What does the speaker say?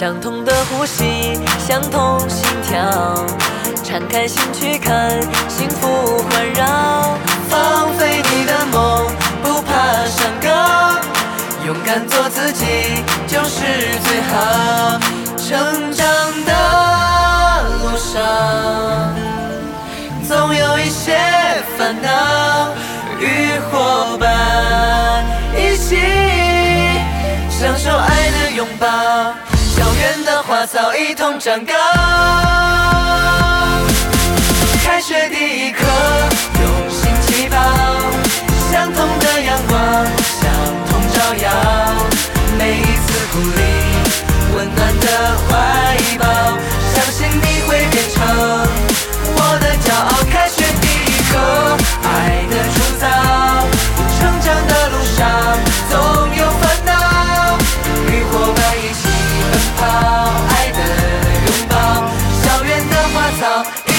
相同的呼吸，相同心跳，敞开心去看，幸福环绕。放飞你的梦，不怕山高，勇敢做自己就是最好。成长的路上，总有一些烦恼，与伙伴一起享受爱的拥抱，花草一同长高。开学第一课。so